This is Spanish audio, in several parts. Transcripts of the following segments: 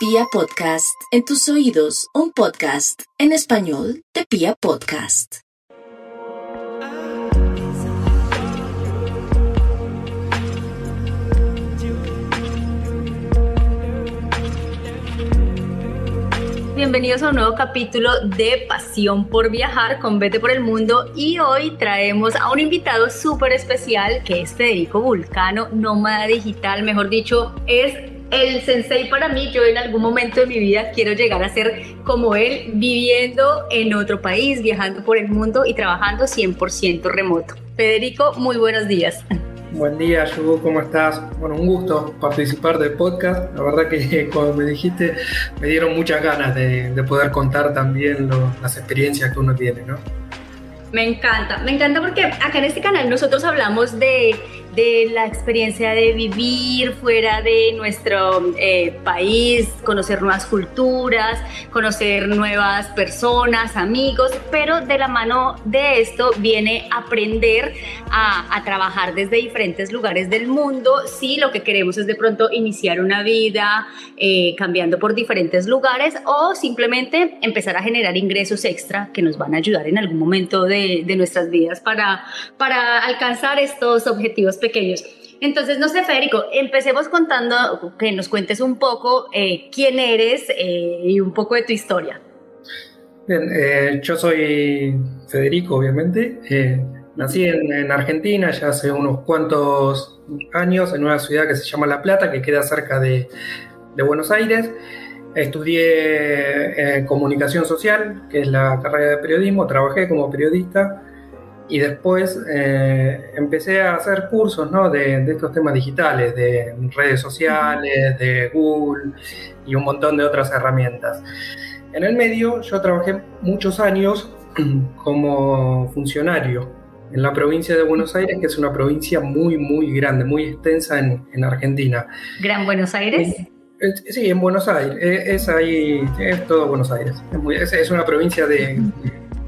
Pia Podcast, en tus oídos, un podcast en español de Pia Podcast. Bienvenidos a un nuevo capítulo de Pasión por Viajar con Vete por el Mundo y hoy traemos a un invitado súper especial que es Federico Vulcano, nómada digital, mejor dicho, es el sensei para mí, yo en algún momento de mi vida quiero llegar a ser como él, viviendo en otro país, viajando por el mundo y trabajando 100% remoto. Federico, muy buenos días. Buen día, Yugo, ¿cómo estás? Bueno, un gusto participar del podcast. La verdad que cuando me dijiste me dieron muchas ganas de, poder contar también las experiencias que uno tiene, ¿no? Me encanta, me encanta porque acá en este canal nosotros hablamos de de la experiencia de vivir fuera de nuestro eh, país, conocer nuevas culturas, conocer nuevas personas, amigos, pero de la mano de esto viene aprender a, trabajar desde diferentes lugares del mundo. Si lo que queremos es de pronto iniciar una vida eh, cambiando por diferentes lugares o simplemente empezar a generar ingresos extra que nos van a ayudar en algún momento de, de nuestras vidas para, para alcanzar estos objetivos pequeños. Entonces, no sé, Federico, empecemos contando, que nos cuentes un poco eh, quién eres eh, y un poco de tu historia. Bien, eh, yo soy Federico, obviamente. nací en, Argentina ya hace unos cuantos años, en una ciudad que se llama La Plata, que queda cerca de, de Buenos Aires. Estudié comunicación social, que es la carrera de periodismo, trabajé como periodista y después eh, empecé a hacer cursos de, estos temas digitales, de redes sociales, de Google y un montón de otras herramientas. En el medio yo trabajé muchos años como funcionario en la provincia de Buenos Aires, que es una provincia muy, muy grande, muy extensa en, Argentina. ¿Gran Buenos Aires? sí, en Buenos Aires. Es, ahí, es todo Buenos Aires. es una provincia de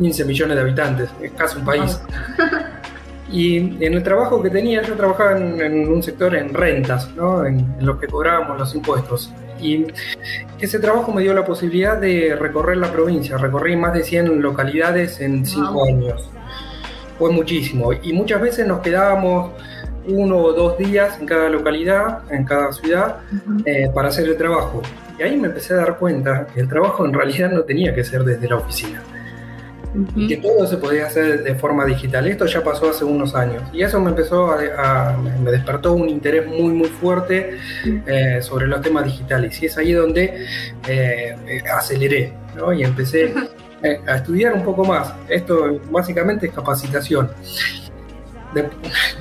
15 millones de habitantes, es casi un país. Y en el trabajo que tenía, yo trabajaba en, un sector en rentas, ¿no? en, los que cobrábamos los impuestos. Y ese trabajo me dio la posibilidad de recorrer la provincia. Recorrí más de 100 localidades en 5 años. Fue muchísimo. Y muchas veces nos quedábamos uno o dos días en cada localidad, en cada ciudad, eh, para hacer el trabajo. Y ahí me empecé a dar cuenta que el trabajo en realidad no tenía que ser desde la oficina que todo se podía hacer de forma digital. Esto ya pasó hace unos años y eso me empezó a, me despertó un interés muy muy fuerte eh, sobre los temas digitales y es ahí donde eh, aceleré ¿no? y empecé eh, a estudiar un poco más. Esto básicamente es capacitación.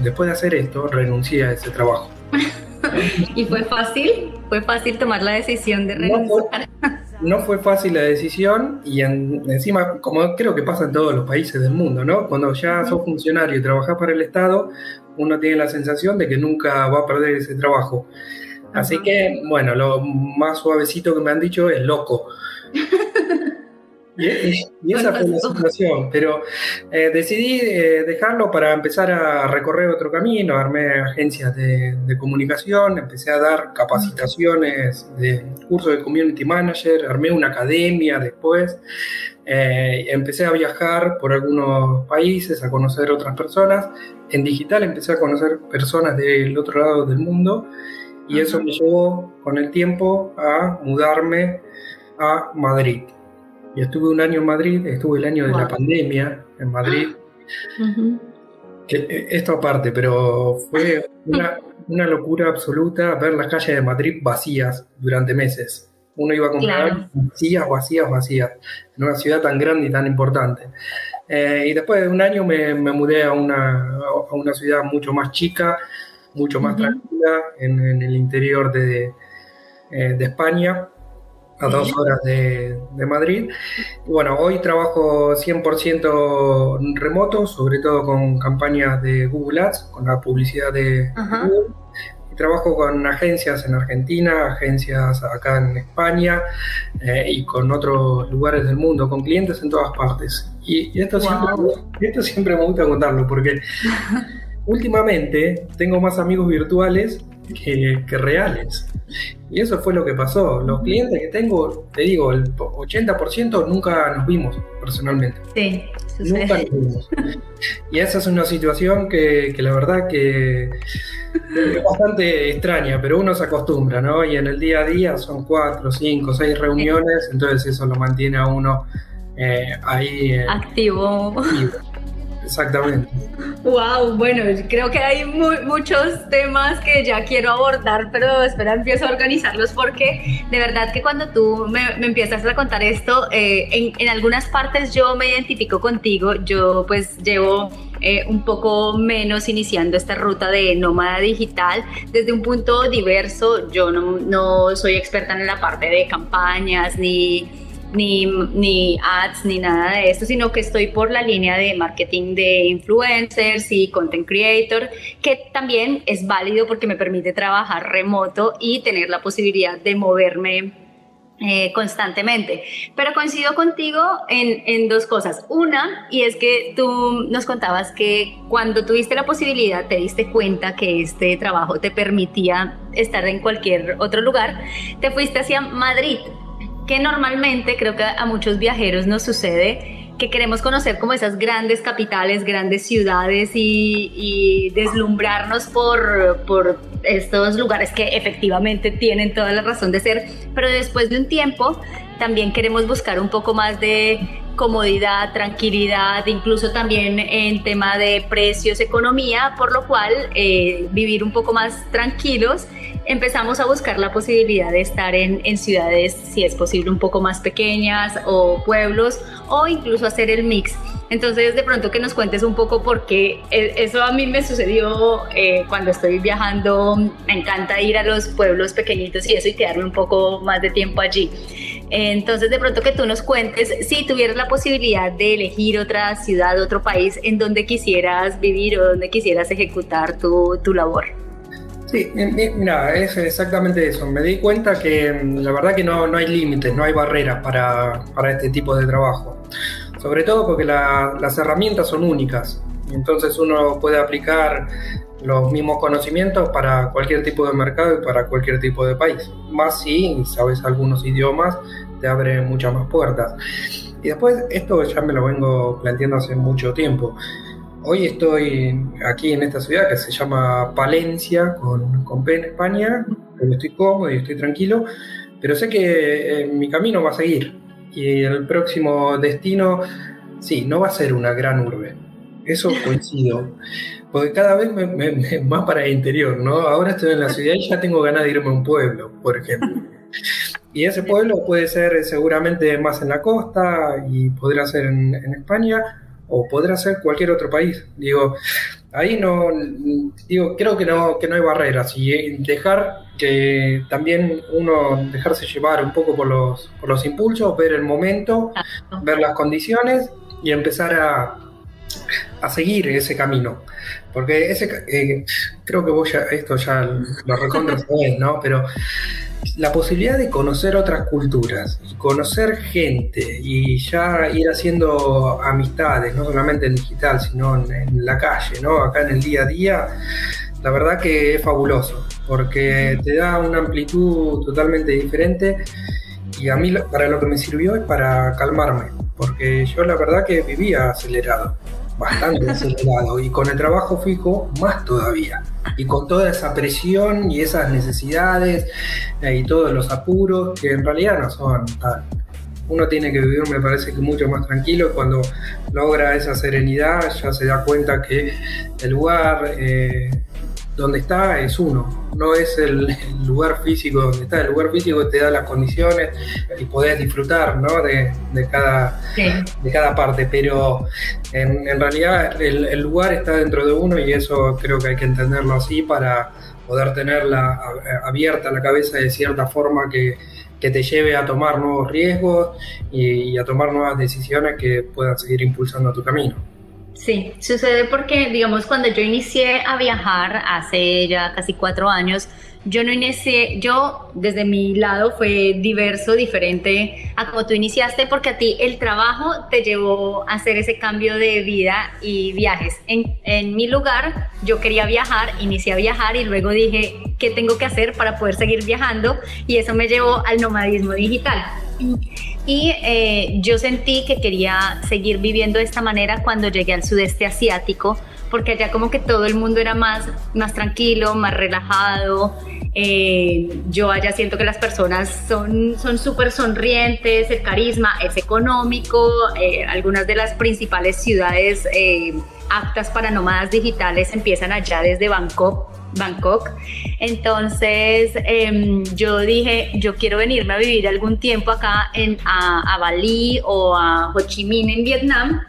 después de hacer esto, renuncié a ese trabajo. ¿Y fue fácil? ¿Fue fácil tomar la decisión de renunciar? no fue fácil la decisión y encima, como creo que pasa en todos los países del mundo, ¿no? Cuando ya sos funcionario y trabajas para el Estado, uno tiene la sensación de que nunca va a perder ese trabajo. Así que, bueno, lo más suavecito que me han dicho es loco. Y, esa fue la situación, pero eh, decidí eh, dejarlo para empezar a recorrer otro camino, armé agencias de, comunicación, empecé a dar capacitaciones de cursos de community manager, armé una academia después, eh, empecé a viajar por algunos países, a conocer otras personas, en digital empecé a conocer personas del otro lado del mundo y eso me llevó con el tiempo a mudarme a Madrid y estuve un año en Madrid, estuve el año de la pandemia en Madrid. Eh, esto aparte, pero fue una, una, locura absoluta ver las calles de Madrid vacías durante meses. Uno iba a comprar vacías, vacías, vacías, en una ciudad tan grande y tan importante. Eh, y después de un año me, me mudé a una, a una, ciudad mucho más chica, mucho más tranquila, en, en, el interior de, eh, de España a dos horas de, Madrid. bueno, hoy trabajo 100% remoto, sobre todo con campañas de Google Ads, con la publicidad de Google. Y trabajo con agencias en Argentina, agencias acá en España eh, y con otros lugares del mundo, con clientes en todas partes. Y, esto, siempre, esto siempre me gusta contarlo porque últimamente tengo más amigos virtuales que, reales. Y eso fue lo que pasó. Los clientes que tengo, te digo, el 80% nunca nos vimos personalmente. Sí, nunca nos vimos. Y esa es una situación que, que la verdad que es bastante extraña, pero uno se acostumbra, ¿no? Y en el día a día son cuatro, cinco, seis reuniones, entonces eso lo mantiene a uno eh, ahí. Eh, activo. Exactamente. Wow, bueno, creo que hay muchos temas que ya quiero abordar, pero espera, empiezo a organizarlos porque de verdad que cuando tú me, empiezas a contar esto, eh, en, algunas partes yo me identifico contigo, yo pues llevo eh, un poco menos iniciando esta ruta de nómada digital desde un punto diverso. Yo no soy experta en la parte de campañas ni ni, ni ads, ni nada de esto, sino que estoy por la línea de marketing de influencers y content creator, que también es válido porque me permite trabajar remoto y tener la posibilidad de moverme eh, constantemente. Pero coincido contigo en, en, dos cosas. Una, y es que tú nos contabas que cuando tuviste la posibilidad te diste cuenta que este trabajo te permitía estar en cualquier otro lugar, te fuiste hacia Madrid que normalmente creo que a muchos viajeros nos sucede que queremos conocer como esas grandes capitales, grandes ciudades y, deslumbrarnos por, por estos lugares que efectivamente tienen toda la razón de ser, pero después de un tiempo también queremos buscar un poco más de comodidad, tranquilidad, incluso también en tema de precios, economía, por lo cual eh, vivir un poco más tranquilos empezamos a buscar la posibilidad de estar en, ciudades, si es posible, un poco más pequeñas o pueblos o incluso hacer el mix. Entonces, de pronto que nos cuentes un poco por qué e, eso a mí me sucedió eh, cuando estoy viajando. Me encanta ir a los pueblos pequeñitos y eso y quedarme un poco más de tiempo allí. Entonces, de pronto que tú nos cuentes, si tuvieras la posibilidad de elegir otra ciudad, otro país en donde quisieras vivir o donde quisieras ejecutar tu, tu labor. Sí, mira, es exactamente eso. Me di cuenta que mm, la verdad que no, no hay límites, no hay barreras para, para, este tipo de trabajo. Sobre todo porque las herramientas son únicas. Entonces uno puede aplicar los mismos conocimientos para cualquier tipo de mercado y para cualquier tipo de país. Más si sabes algunos idiomas, te abre muchas más puertas. Y después, esto ya me lo vengo planteando hace mucho tiempo. Hoy estoy aquí en esta ciudad que se llama Palencia, con, con P en España, donde estoy cómodo y estoy tranquilo, pero sé que eh, mi camino va a seguir y el próximo destino, sí, no va a ser una gran urbe. Eso coincido. Porque cada vez me, más para el interior, ¿no? Ahora estoy en la ciudad y ya tengo ganas de irme a un pueblo, por ejemplo. Y ese pueblo puede ser seguramente más en la costa y podría ser en, en España o podrá ser cualquier otro país. Digo, ahí no, digo, creo que no, que no hay barreras y dejar que también uno dejarse llevar un poco por los, por los impulsos, ver el momento, ver las condiciones y empezar a, a seguir ese camino. Porque ese, eh, creo que vos ya, esto ya lo recontra ¿no? Pero la posibilidad de conocer otras culturas, conocer gente y ya ir haciendo amistades, no solamente en digital, sino en, la calle, ¿no? Acá en el día a día, la verdad que es fabuloso, porque te da una amplitud totalmente diferente y a mí para lo que me sirvió es para calmarme, porque yo la verdad que vivía acelerado bastante acelerado y con el trabajo fijo más todavía. Y con toda esa presión y esas necesidades eh, y todos los apuros que en realidad no son tan... Uno tiene que vivir, me parece que mucho más tranquilo. Cuando logra esa serenidad, ya se da cuenta que el lugar eh, donde está es uno, no es el, lugar físico donde está, el lugar físico te da las condiciones y podés disfrutar ¿no? de, cada, de cada parte, pero en, realidad el, lugar está dentro de uno y eso creo que hay que entenderlo así para poder tenerla abierta la cabeza de cierta forma que, te lleve a tomar nuevos riesgos y a tomar nuevas decisiones que puedan seguir impulsando tu camino. Sí, sucede porque, digamos, cuando yo inicié a viajar hace ya casi cuatro años, yo no inicié, yo desde mi lado fue diverso, diferente a como tú iniciaste, porque a ti el trabajo te llevó a hacer ese cambio de vida y viajes. En, en mi lugar, yo quería viajar, inicié a viajar y luego dije, ¿qué tengo que hacer para poder seguir viajando? Y eso me llevó al nomadismo digital. Y eh, yo sentí que quería seguir viviendo de esta manera cuando llegué al sudeste asiático, porque allá como que todo el mundo era más, más tranquilo, más relajado. Eh, yo allá siento que las personas son súper sonrientes, el carisma es económico, eh, algunas de las principales ciudades aptas para nómadas digitales empiezan allá desde Bangkok Bangkok. Entonces em, yo dije, yo quiero venirme a vivir algún tiempo acá en, a, a Bali o a Ho Chi Minh en Vietnam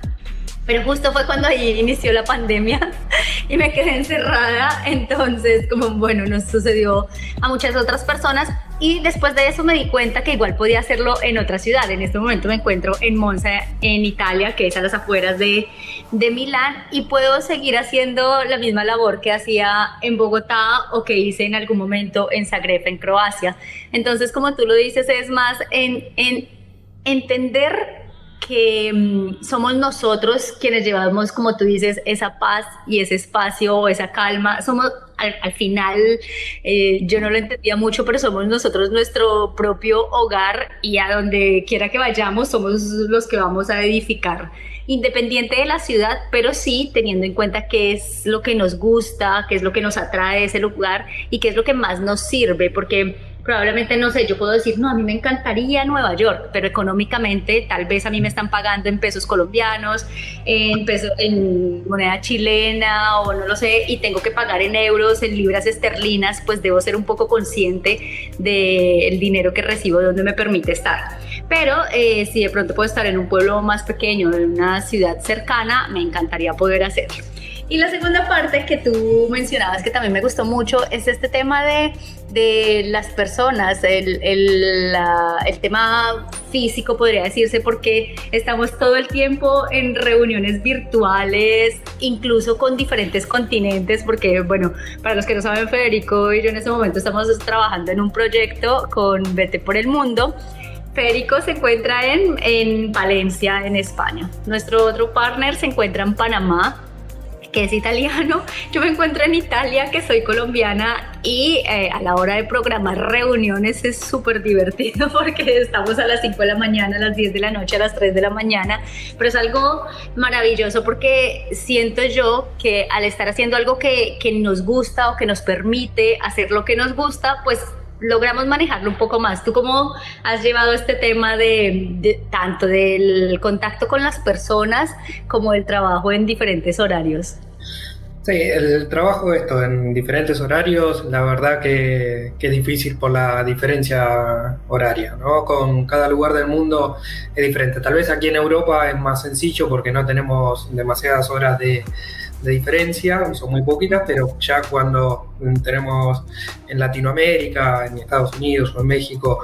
pero justo fue cuando ahí inició la pandemia y me quedé encerrada. Entonces, como bueno, nos sucedió a muchas otras personas. Y después de eso me di cuenta que igual podía hacerlo en otra ciudad. En este momento me encuentro en Monza, en Italia, que es a las afueras de, de Milán, y puedo seguir haciendo la misma labor que hacía en Bogotá o que hice en algún momento en Zagreb, en Croacia. Entonces, como tú lo dices, es más en, en entender que mm, somos nosotros quienes llevamos, como tú dices, esa paz y ese espacio esa calma. Somos, al, final, eh, yo no lo entendía mucho, pero somos nosotros nuestro propio hogar y a donde quiera que vayamos, somos los que vamos a edificar independiente de la ciudad, pero sí teniendo en cuenta qué es lo que nos gusta, qué es lo que nos atrae de ese lugar y qué es lo que más nos sirve, porque probablemente, no sé, yo puedo decir, no, a mí me encantaría Nueva York, pero económicamente tal vez a mí me están pagando en pesos colombianos, en, moneda chilena o no lo sé, y tengo que pagar en euros, en libras esterlinas, pues debo ser un poco consciente del dinero que recibo, donde me permite estar. Pero eh, si de pronto puedo estar en un pueblo más pequeño, en una ciudad cercana, me encantaría poder hacerlo. Y la segunda parte que tú mencionabas, que también me gustó mucho, es este tema de, de las personas, el, el, el, tema físico, podría decirse, porque estamos todo el tiempo en reuniones virtuales, incluso con diferentes continentes, porque, bueno, para los que no saben, Federico y yo en este momento estamos trabajando en un proyecto con Vete por el Mundo. Federico se encuentra en, en Valencia, en España. Nuestro otro partner se encuentra en Panamá que es italiano. Yo me encuentro en Italia, que soy colombiana, y eh, a la hora de programar reuniones es súper divertido porque estamos a las 5 de la mañana, a las 10 de la noche, a las 3 de la mañana, pero es algo maravilloso porque siento yo que al estar haciendo algo que, que nos gusta o que nos permite hacer lo que nos gusta, pues logramos manejarlo un poco más. ¿Tú cómo has llevado este tema de, tanto del contacto con las personas como el trabajo en diferentes horarios? Sí, el trabajo esto en diferentes horarios, la verdad que, que, es difícil por la diferencia horaria, ¿no? Con cada lugar del mundo es diferente. Tal vez aquí en Europa es más sencillo porque no tenemos demasiadas horas de, de diferencia, son muy poquitas, pero ya cuando tenemos en Latinoamérica, en Estados Unidos o en México,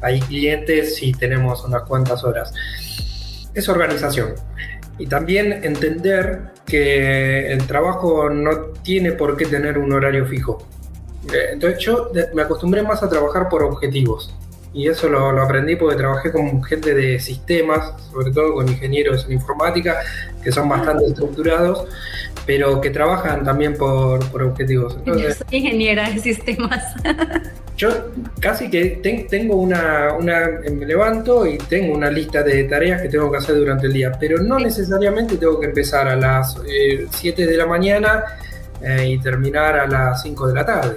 hay clientes y tenemos unas cuantas horas. Es organización. Y también entender que el trabajo no tiene por qué tener un horario fijo. Eh, entonces yo me acostumbré más a trabajar por objetivos. Y eso lo, lo aprendí porque trabajé con gente de sistemas, sobre todo con ingenieros en informática, que son bastante estructurados pero que trabajan también por, objetivos. yo soy ingeniera de sistemas. yo casi que tengo una, una, me levanto y tengo una lista de tareas que tengo que hacer durante el día, pero no necesariamente tengo que empezar a las 7 eh, de la mañana eh, y terminar a las 5 de la tarde.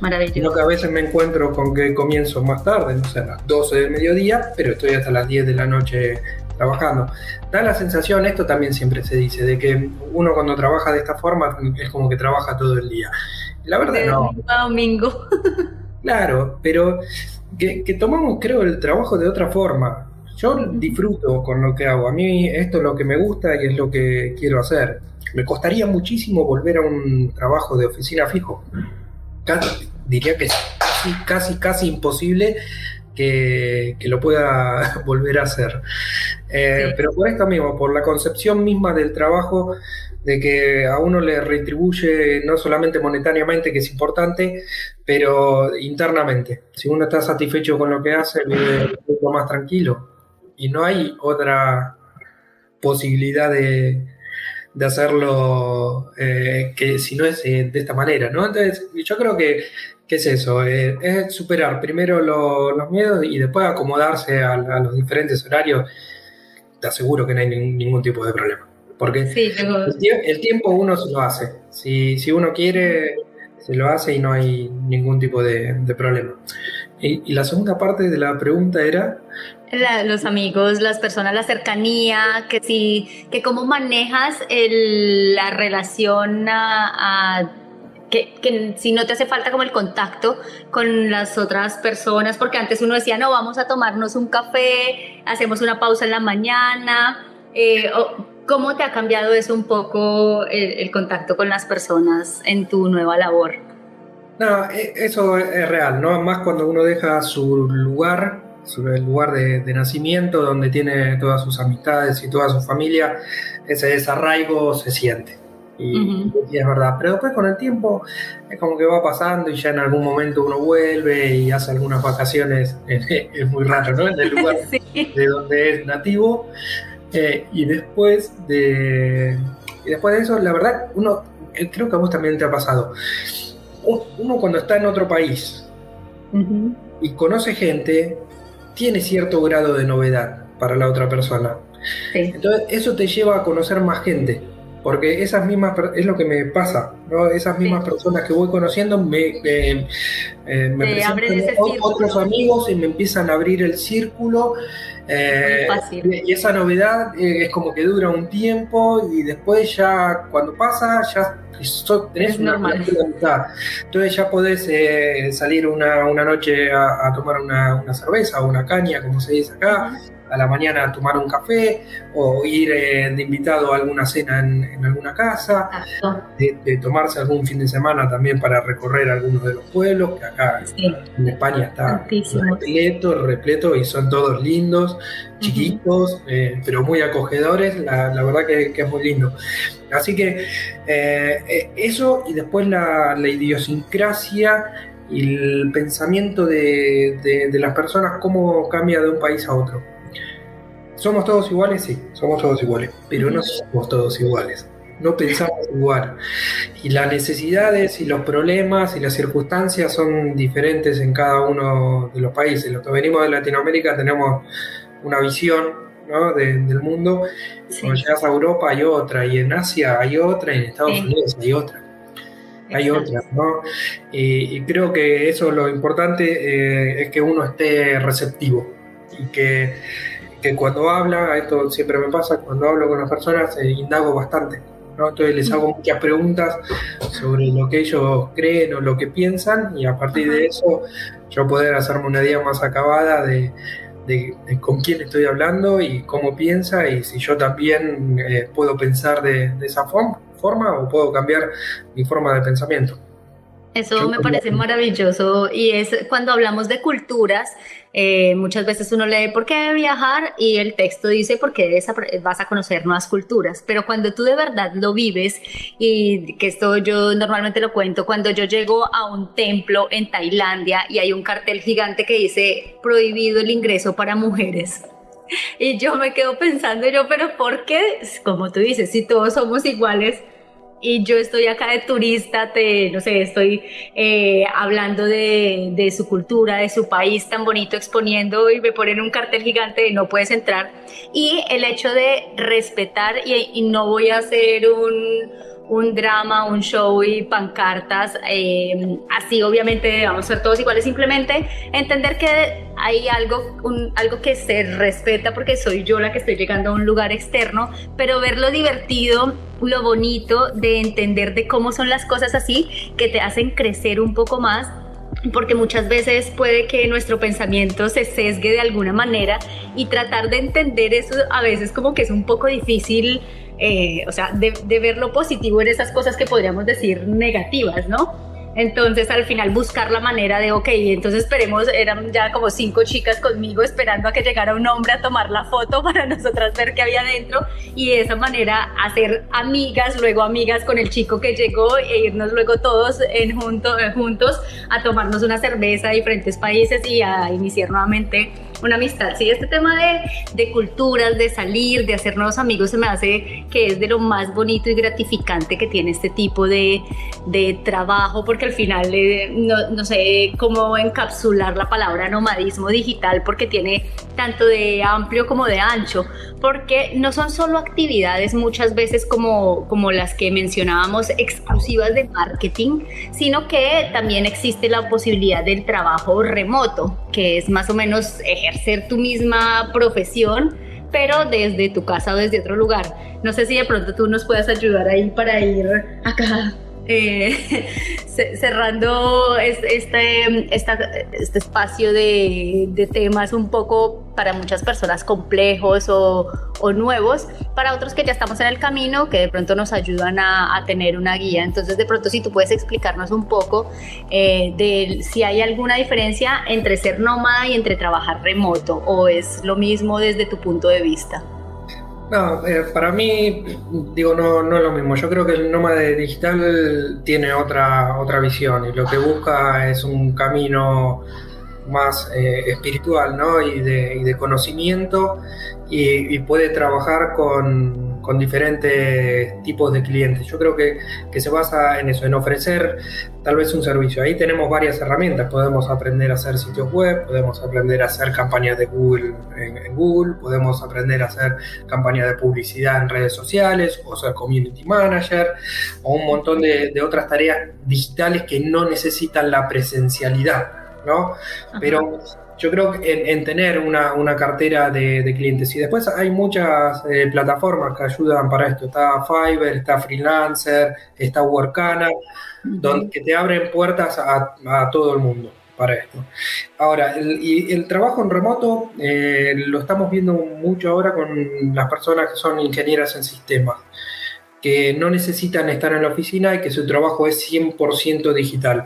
Maravilloso. Sino que a veces me encuentro con que comienzo más tarde, no sé, a las 12 del mediodía, pero estoy hasta las 10 de la noche trabajando. Da la sensación, esto también siempre se dice, de que uno cuando trabaja de esta forma es como que trabaja todo el día. La verdad no. domingo. claro, pero que, tomamos, creo, el trabajo de otra forma. Yo disfruto con lo que hago. A mí esto es lo que me gusta y es lo que quiero hacer. Me costaría muchísimo volver a un trabajo de oficina fijo. Diría que es casi, casi, casi imposible que, lo pueda volver a hacer. Eh, pero por esto mismo, por la concepción misma del trabajo, de que a uno le retribuye no solamente monetariamente, que es importante, pero internamente. Si uno está satisfecho con lo que hace, vive un poco más tranquilo. Y no hay otra posibilidad de, de hacerlo eh, que si no es eh, de esta manera, ¿no? Entonces, yo creo que, es eso, eh, es superar primero los miedos y después acomodarse a, los diferentes horarios. Te aseguro que no hay ningún tipo de problema. Porque el, tiempo uno se lo hace. Si, si, uno quiere, se lo hace y no hay ningún tipo de, problema. Y, y, la segunda parte de la pregunta era los amigos, las personas, la cercanía, que si, que cómo manejas el, la relación a, que, que, si no te hace falta como el contacto con las otras personas, porque antes uno decía, no, vamos a tomarnos un café, hacemos una pausa en la mañana, eh, ¿cómo te ha cambiado eso un poco el, el, contacto con las personas en tu nueva labor? No, e, eso es real, ¿no? Más cuando uno deja su lugar el lugar de, nacimiento, donde tiene todas sus amistades y toda su familia, ese desarraigo se siente. Y, es verdad. Pero después con el tiempo es como que va pasando y ya en algún momento uno vuelve y hace algunas vacaciones, es muy raro, ¿no? En el lugar de donde es nativo. Eh, y después de. Y después de eso, la verdad, uno, eh, creo que a vos también te ha pasado. Uno cuando está en otro país y conoce gente, tiene cierto grado de novedad para la otra persona. Entonces, eso te lleva a conocer más gente, porque esas mismas, es lo que me pasa, ¿no? Esas mismas personas que voy conociendo me, eh, me presentan otros amigos y me empiezan a abrir el círculo. Eh, y esa novedad eh, es como que dura un tiempo y después ya cuando pasa ya tenés una normal. Entonces ya podés salir una, una noche a, tomar una, una, cerveza o una caña, como se dice acá, a la mañana a tomar un café o ir eh, de invitado a alguna cena en, alguna casa, de, tomarse algún fin de semana también para recorrer algunos de los pueblos, que acá en España está repleto, repleto y son todos lindos, chiquitos, eh, pero muy acogedores, la, verdad que, es muy lindo. Así que eh, eso y después la, idiosincrasia y el pensamiento de, de, las personas, cómo cambia de un país a otro. ¿Somos todos iguales? Sí, somos todos iguales, pero no somos todos iguales. No pensamos igual. Y las necesidades y los problemas y las circunstancias son diferentes en cada uno de los países. Los que venimos de Latinoamérica tenemos una visión ¿no? del mundo. Cuando llegas a Europa hay otra, y en Asia hay otra, y en Estados Unidos hay otra. Hay otra, ¿no? Y, creo que eso lo importante eh, es que uno esté receptivo y que que cuando habla, esto siempre me pasa, cuando hablo con las personas eh, indago bastante. ¿no? Entonces les hago muchas preguntas sobre lo que ellos creen o lo que piensan y a partir de eso yo poder hacerme una idea más acabada de, con quién estoy hablando y cómo piensa y si yo también eh, puedo pensar de, de esa forma, forma o puedo cambiar mi forma de pensamiento. Eso me parece maravilloso y es cuando hablamos de culturas, eh, muchas veces uno lee por qué viajar y el texto dice por qué vas a conocer nuevas culturas, pero cuando tú de verdad lo vives y que esto yo normalmente lo cuento, cuando yo llego a un templo en Tailandia y hay un cartel gigante que dice prohibido el ingreso para mujeres. Y yo me quedo pensando yo, pero ¿por qué? Como tú dices, si todos somos iguales, y yo estoy acá de turista, te, no sé, estoy eh, hablando de, de, su cultura, de su país tan bonito, exponiendo y me ponen un cartel gigante de no puedes entrar. Y el hecho de respetar, y, y no voy a hacer un, un drama, un show y pancartas, eh, así obviamente vamos a ser todos iguales, simplemente entender que hay algo, algo que se respeta porque soy yo la que estoy llegando a un lugar externo, pero ver lo divertido, lo bonito de entender de cómo son las cosas así, que te hacen crecer un poco más porque muchas veces puede que nuestro pensamiento se sesgue de alguna manera y tratar de entender eso a veces como que es un poco difícil eh, o sea, de, ver lo positivo en esas cosas que podríamos decir negativas, ¿no? Entonces al final buscar la manera de, ok, entonces esperemos, eran ya como cinco chicas conmigo esperando a que llegara un hombre a tomar la foto para nosotras ver qué había dentro y de esa manera hacer amigas, luego amigas con el chico que llegó e irnos luego todos en junto, eh, juntos a tomarnos una cerveza a diferentes países y a iniciar nuevamente una amistad. Sí, este tema de, de, culturas, de salir, de hacer nuevos amigos, se me hace que es de lo más bonito y gratificante que tiene este tipo de, de trabajo, porque al final eh, no, no, sé cómo encapsular la palabra nomadismo digital, porque tiene tanto de amplio como de ancho, porque no son solo actividades muchas veces como, como las que mencionábamos exclusivas de marketing, sino que también existe la posibilidad del trabajo remoto, que es más o menos ejercer tu misma profesión, pero desde tu casa o desde otro lugar. No sé si de pronto tú nos puedas ayudar ahí para ir acá eh, cerrando este, este espacio de, temas un poco para muchas personas complejos o, nuevos, para otros que ya estamos en el camino, que de pronto nos ayudan a, tener una guía. Entonces, de pronto, si tú puedes explicarnos un poco eh, de si hay alguna diferencia entre ser nómada y entre trabajar remoto, o es lo mismo desde tu punto de vista. No, eh, para mí, digo, no, no es lo mismo. Yo creo que el nómade digital tiene otra, otra visión y lo que busca es un camino más eh, espiritual ¿no? y, de, y de conocimiento y, puede trabajar con, con, diferentes tipos de clientes. Yo creo que, que, se basa en eso, en ofrecer tal vez un servicio. Ahí tenemos varias herramientas, podemos aprender a hacer sitios web, podemos aprender a hacer campañas de Google en, Google, podemos aprender a hacer campañas de publicidad en redes sociales, o ser community manager, o un montón de, de otras tareas digitales que no necesitan la presencialidad. ¿no? Pero yo creo que en, tener una, una cartera de, clientes. Y después hay muchas eh, plataformas que ayudan para esto. Está Fiverr, está Freelancer, está Workana, donde, que te abren puertas a, a, todo el mundo para esto. Ahora, el, y el trabajo en remoto eh, lo estamos viendo mucho ahora con las personas que son ingenieras en sistemas que no necesitan estar en la oficina y que su trabajo es 100% digital.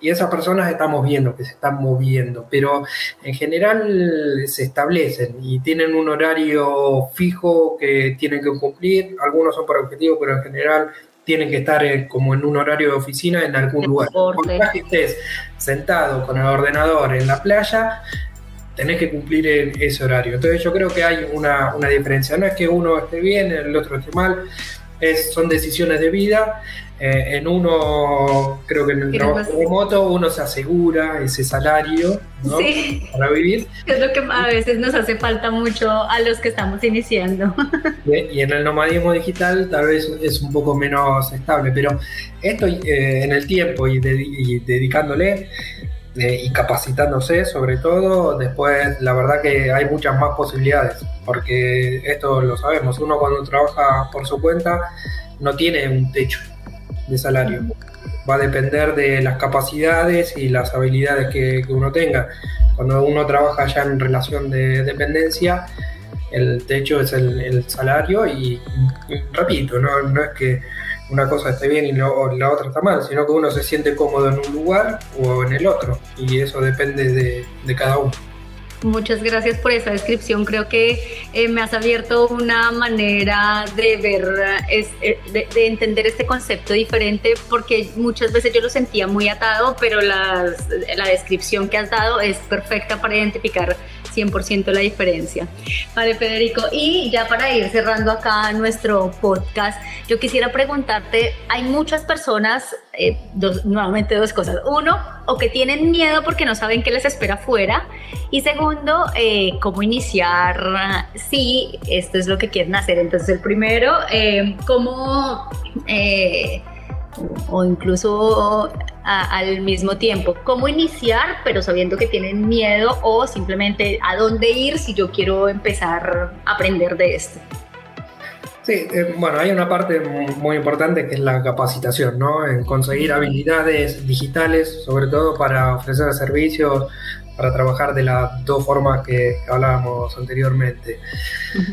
Y esas personas estamos viendo que se están moviendo, pero en general se establecen y tienen un horario fijo que tienen que cumplir. Algunos son por objetivo, pero en general tienen que estar eh, como en un horario de oficina en algún lugar. Cuando estés sentado con el ordenador en la playa, tenés que cumplir ese horario. Entonces yo creo que hay una, una diferencia. No es que uno esté bien, el otro esté mal es, son decisiones de vida. Eh, en uno, creo que en el trabajo remoto, uno se asegura ese salario para vivir. Es lo que a veces nos hace falta mucho a los que estamos iniciando. Y en el nomadismo digital tal vez es un poco menos estable, pero esto eh, en el tiempo y, y dedicándole eh, y capacitándose sobre todo, después la verdad que hay muchas más posibilidades, porque esto lo sabemos, uno cuando trabaja por su cuenta no tiene un techo de salario, va a depender de las capacidades y las habilidades que, uno tenga. Cuando uno trabaja ya en relación de dependencia, el techo es el, salario y, repito, no es que una cosa esté bien y la otra está mal, sino que uno se siente cómodo en un lugar o en el otro, y eso depende de, cada uno. Muchas gracias por esa descripción. Creo que eh, me has abierto una manera de ver, eh, de, entender este concepto diferente, porque muchas veces yo lo sentía muy atado, pero la descripción que has dado es perfecta para identificar 100% la diferencia. Vale, Federico, y ya para ir cerrando acá nuestro podcast, yo quisiera preguntarte, hay muchas personas, eh, nuevamente dos cosas. Uno, o que tienen miedo porque no saben qué les espera afuera. Y segundo, eh, cómo iniciar si esto es lo que quieren hacer. Entonces, el primero, eh, cómo o incluso al mismo tiempo. ¿Cómo iniciar, pero sabiendo que tienen miedo o simplemente a dónde ir si yo quiero empezar a aprender de esto? Sí, eh, bueno, hay una parte muy importante que es la capacitación, ¿no? En conseguir habilidades digitales, sobre todo para ofrecer servicios para trabajar de las dos formas que hablábamos anteriormente.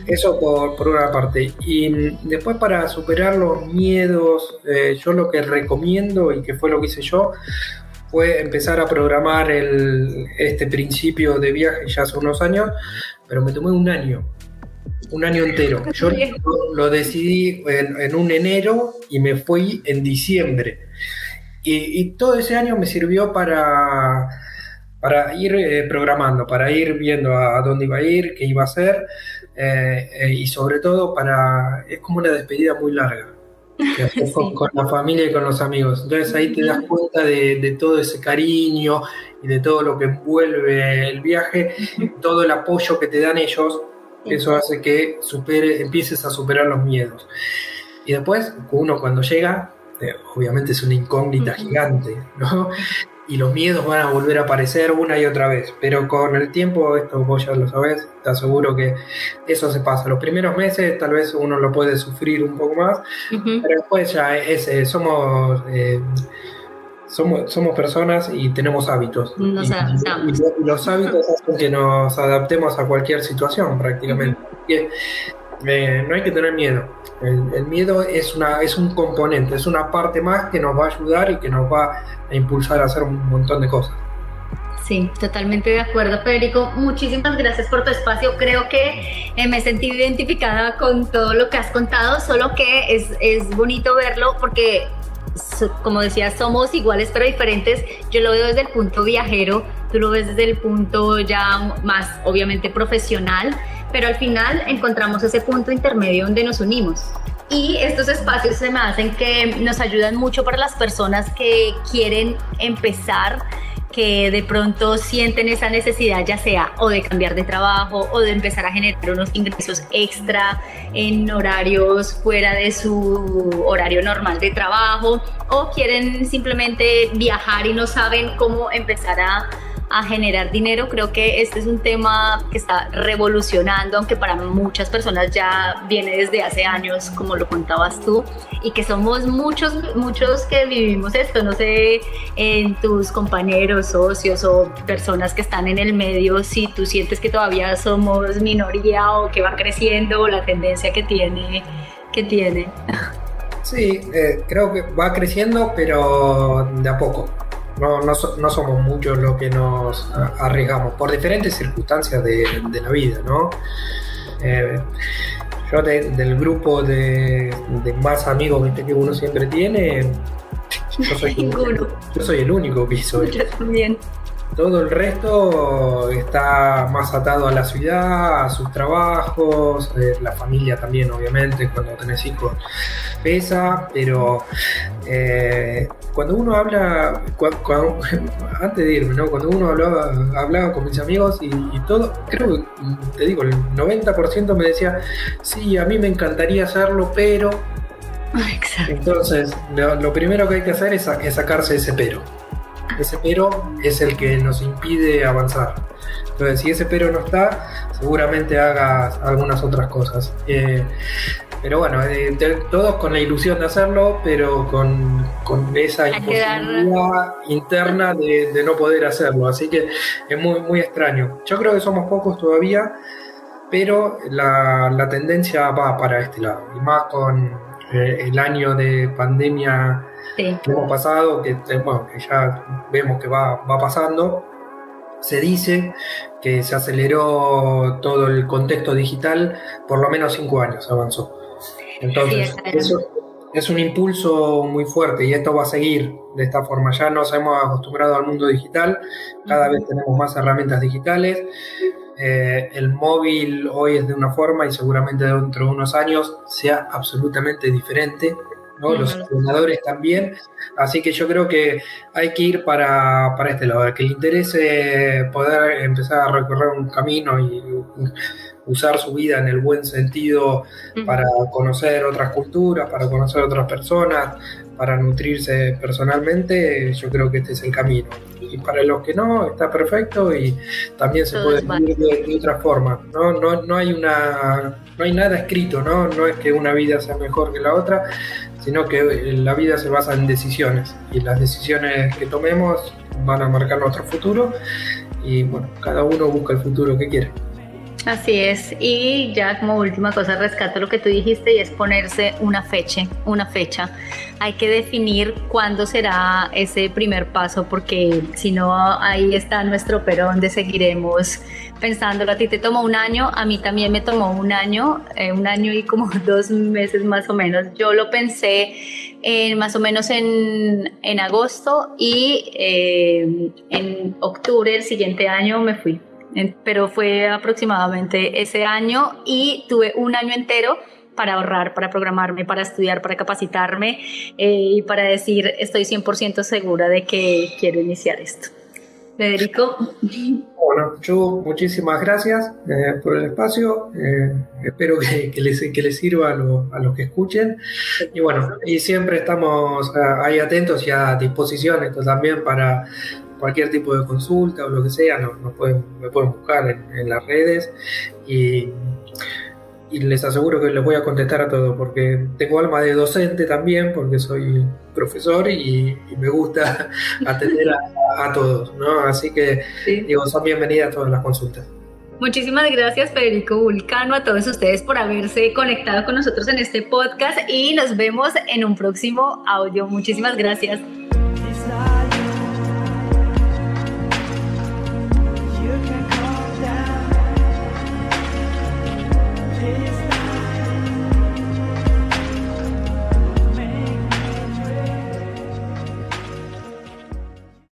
Eso por, por, una parte. Y después para superar los miedos, eh, yo lo que recomiendo y que fue lo que hice yo, fue empezar a programar el, este principio de viaje ya hace unos años, pero me tomé un año, un año entero. Yo lo, decidí en, un enero y me fui en diciembre. Y, todo ese año me sirvió para, para ir eh, programando, para ir viendo a, dónde iba a ir, qué iba a hacer, eh, eh, y sobre todo para... Es como una despedida muy larga. con, la familia y con los amigos. Entonces ahí te das cuenta de, de, todo ese cariño y de todo lo que envuelve el viaje, todo el apoyo que te dan ellos, eso hace que supere, empieces a superar los miedos. Y después, uno cuando llega, obviamente es una incógnita gigante, ¿no? Y los miedos van a volver a aparecer una y otra vez, pero con el tiempo, esto vos ya lo sabés, te aseguro que eso se pasa. Los primeros meses tal vez uno lo puede sufrir un poco más, pero después ya es, eh, somos... Eh, somos, somos personas y tenemos hábitos. Nos y, adaptamos. Y, los hábitos hacen que nos adaptemos a cualquier situación prácticamente. No hay que tener miedo. El, miedo es, una, es un componente, es una parte más que nos va a ayudar y que nos va a impulsar a hacer un montón de cosas. Sí, totalmente de acuerdo, Federico. Muchísimas gracias por tu espacio. Creo que eh, me sentí identificada con todo lo que has contado, solo que es, es bonito verlo porque como decía, somos iguales pero diferentes. Yo lo veo desde el punto viajero, tú lo ves desde el punto ya más obviamente profesional, pero al final encontramos ese punto intermedio donde nos unimos. Y estos espacios se me hacen que nos ayudan mucho para las personas que quieren empezar que de pronto sienten esa necesidad ya sea o de cambiar de trabajo o de empezar a generar unos ingresos extra en horarios fuera de su horario normal de trabajo o quieren simplemente viajar y no saben cómo empezar a a generar dinero. Creo que este es un tema que está revolucionando, aunque para muchas personas ya viene desde hace años, como lo contabas tú, y que somos muchos, muchos que vivimos esto. No sé, en tus compañeros, socios o personas que están en el medio, si tú sientes que todavía somos minoría o que va creciendo la tendencia que tiene. Que tiene. Sí, eh, creo que va creciendo, pero de a poco. No, no, no, somos muchos los que nos arriesgamos por diferentes circunstancias de, la vida, ¿no? Eh, yo del grupo de, más amigos que uno siempre tiene, yo soy, yo soy el único que hizo Yo también. Todo el resto está más atado a la ciudad, a sus trabajos, eh, la familia también, obviamente, cuando tenés hijos pesa, pero eh, cuando uno habla, antes de irme, ¿no? cuando uno hablaba, hablaba con mis amigos y, todo, creo que, te digo, el 90% me decía, sí, a mí me encantaría hacerlo, pero... Exacto. Entonces, lo, primero que hay que hacer es sacarse ese pero. Ese pero es el que nos impide avanzar. Entonces, si ese pero no está, seguramente hagas algunas otras cosas. Eh, pero bueno, eh, todos con la ilusión de hacerlo, pero con, esa imposibilidad interna de, no poder hacerlo. Así que es muy, muy extraño. Yo creo que somos pocos todavía, pero la, tendencia va para este lado. Y más con eh, el año de pandemia que hemos pasado, que, bueno, que ya vemos que va, va pasando, se dice que se aceleró todo el contexto digital, por lo menos cinco años avanzó. Entonces, eso es un impulso muy fuerte y esto va a seguir de esta forma. Ya nos hemos acostumbrado al mundo digital, cada vez tenemos más herramientas digitales. Eh, el móvil hoy es de una forma y seguramente dentro de unos años sea absolutamente diferente los ordenadores también. Así que yo creo que hay que ir para, para este lado, que le interese poder empezar a recorrer un camino y usar su vida en el buen sentido para conocer otras culturas, para conocer otras personas, para nutrirse personalmente, yo creo que este es el camino. Y para los que no, está perfecto y también se puede vivir de, otra forma. ¿no? No, no, hay una, no hay nada escrito, ¿no? no es que una vida sea mejor que la otra, sino que la vida se basa en decisiones y las decisiones que tomemos van a marcar nuestro futuro y bueno, cada uno busca el futuro que quiere. Así es, y ya como última cosa rescato lo que tú dijiste y es ponerse una fecha, una fecha. Hay que definir cuándo será ese primer paso porque si no ahí está nuestro pero donde seguiremos pensándolo. A ti te tomó un año, a mí también me tomó un año, eh, un año y como dos meses más o menos. Yo lo pensé en, más o menos en, en agosto y eh, en octubre del siguiente año me fui pero fue aproximadamente ese año y tuve un año entero para ahorrar, para programarme, para estudiar, para capacitarme eh, y para decir estoy 100% segura de que quiero iniciar esto. Federico. Bueno, yo muchísimas gracias eh, por el espacio. Eh, espero que, les, que, les, sirva a, a, los que escuchen. Y bueno, y siempre estamos ahí atentos y a disposición esto también para, cualquier tipo de consulta o lo que sea, no, pueden, me pueden buscar en, las redes y, les aseguro que les voy a contestar a todo porque tengo alma de docente también porque soy profesor y, me gusta atender a, todos, ¿no? Así que digo, son bienvenidas todas las consultas. Muchísimas gracias Federico Vulcano, a todos ustedes por haberse conectado con nosotros en este podcast y nos vemos en un próximo audio. Muchísimas gracias.